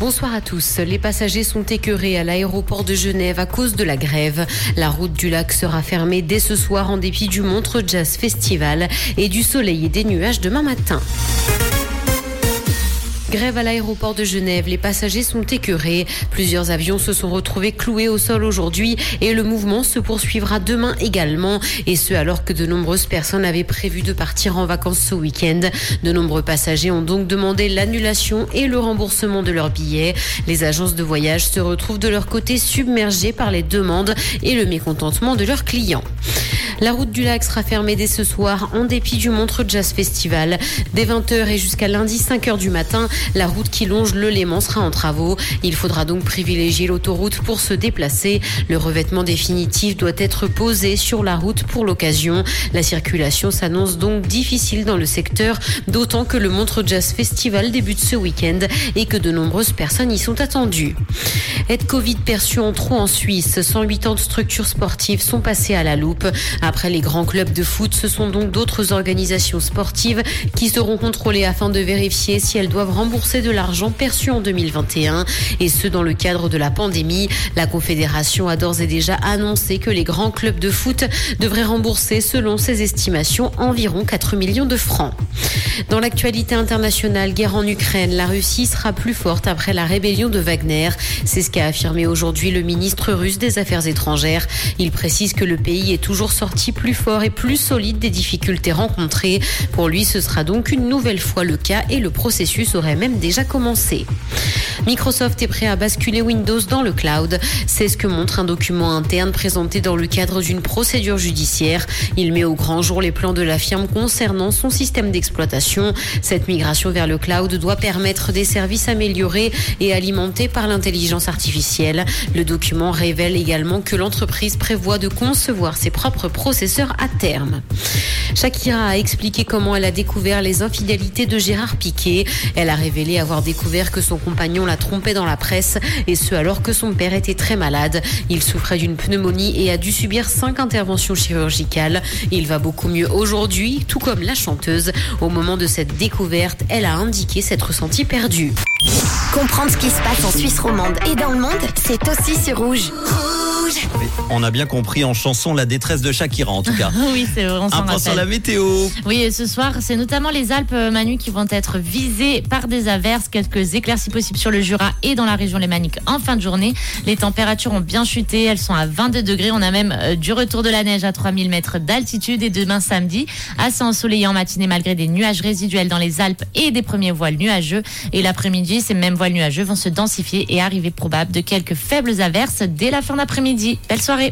Bonsoir à tous. Les passagers sont écœurés à l'aéroport de Genève à cause de la grève. La route du lac sera fermée dès ce soir en dépit du Montre Jazz Festival et du soleil et des nuages demain matin. Grève à l'aéroport de Genève, les passagers sont écœurés. Plusieurs avions se sont retrouvés cloués au sol aujourd'hui et le mouvement se poursuivra demain également. Et ce alors que de nombreuses personnes avaient prévu de partir en vacances ce week-end. De nombreux passagers ont donc demandé l'annulation et le remboursement de leurs billets. Les agences de voyage se retrouvent de leur côté submergées par les demandes et le mécontentement de leurs clients. La route du lac sera fermée dès ce soir en dépit du Montre Jazz Festival. Dès 20h et jusqu'à lundi 5h du matin, la route qui longe le Léman sera en travaux. Il faudra donc privilégier l'autoroute pour se déplacer. Le revêtement définitif doit être posé sur la route pour l'occasion. La circulation s'annonce donc difficile dans le secteur, d'autant que le Montre Jazz Festival débute ce week-end et que de nombreuses personnes y sont attendues. Aide Covid perçue en trop en Suisse. 180 structures sportives sont passées à la loupe. Après les grands clubs de foot, ce sont donc d'autres organisations sportives qui seront contrôlées afin de vérifier si elles doivent rembourser de l'argent perçu en 2021. Et ce, dans le cadre de la pandémie. La Confédération a d'ores et déjà annoncé que les grands clubs de foot devraient rembourser, selon ses estimations, environ 4 millions de francs. Dans l'actualité internationale, guerre en Ukraine, la Russie sera plus forte après la rébellion de Wagner. C'est ce qu'a affirmé aujourd'hui le ministre russe des Affaires étrangères. Il précise que le pays est toujours sorti plus fort et plus solide des difficultés rencontrées. Pour lui, ce sera donc une nouvelle fois le cas et le processus aurait même déjà commencé. Microsoft est prêt à basculer Windows dans le cloud. C'est ce que montre un document interne présenté dans le cadre d'une procédure judiciaire. Il met au grand jour les plans de la firme concernant son système d'exploitation. Cette migration vers le cloud doit permettre des services améliorés et alimentés par l'intelligence artificielle. Le document révèle également que l'entreprise prévoit de concevoir ses propres processeurs à terme. Shakira a expliqué comment elle a découvert les infidélités de Gérard Piquet. Elle a révélé avoir découvert que son compagnon l'a trompé dans la presse et ce alors que son père était très malade. Il souffrait d'une pneumonie et a dû subir cinq interventions chirurgicales. Il va beaucoup mieux aujourd'hui, tout comme la chanteuse. Au moment de cette découverte, elle a indiqué s'être sentie perdue. Comprendre ce qui se passe en Suisse romande et dans le monde, c'est aussi sur Rouge. On a bien compris en chanson la détresse de Shakira en tout cas. oui, c'est vrai, on s'en Un point sur rappelle. la météo. Oui, et ce soir, c'est notamment les Alpes, euh, Manu, qui vont être visées par des averses, quelques éclaircies possibles sur le Jura et dans la région lémanique en fin de journée. Les températures ont bien chuté, elles sont à 22 degrés. On a même euh, du retour de la neige à 3000 mètres d'altitude et demain samedi, assez ensoleillé en matinée malgré des nuages résiduels dans les Alpes et des premiers voiles nuageux. Et l'après-midi, ces mêmes voiles nuageux vont se densifier et arriver probable de quelques faibles averses dès la fin d'après-midi. Belle soirée